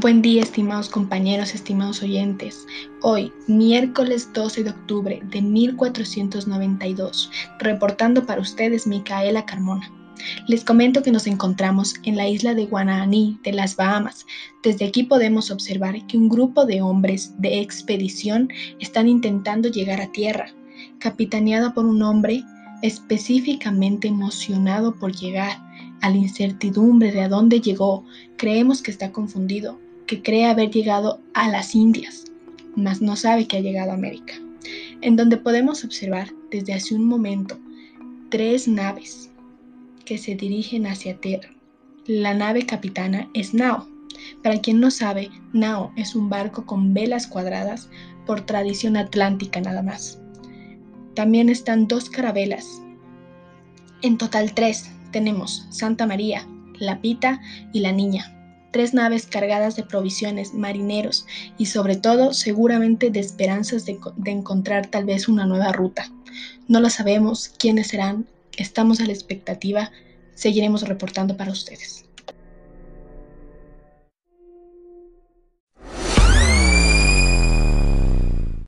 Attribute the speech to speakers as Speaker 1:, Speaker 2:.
Speaker 1: Buen día, estimados compañeros, estimados oyentes. Hoy, miércoles 12 de octubre de 1492, reportando para ustedes Micaela Carmona. Les comento que nos encontramos en la isla de Guananí de las Bahamas. Desde aquí podemos observar que un grupo de hombres de expedición están intentando llegar a tierra, capitaneado por un hombre específicamente emocionado por llegar a la incertidumbre de a dónde llegó, creemos que está confundido, que cree haber llegado a las Indias, mas no sabe que ha llegado a América, en donde podemos observar desde hace un momento tres naves que se dirigen hacia tierra. La nave capitana es Nao. Para quien no sabe, Nao es un barco con velas cuadradas por tradición atlántica nada más. También están dos carabelas. En total tres, tenemos Santa María, La Pita y La Niña. Tres naves cargadas de provisiones, marineros y sobre todo seguramente de esperanzas de, encontrar tal vez una nueva ruta. No lo sabemos quiénes serán, estamos a la expectativa, seguiremos reportando para ustedes.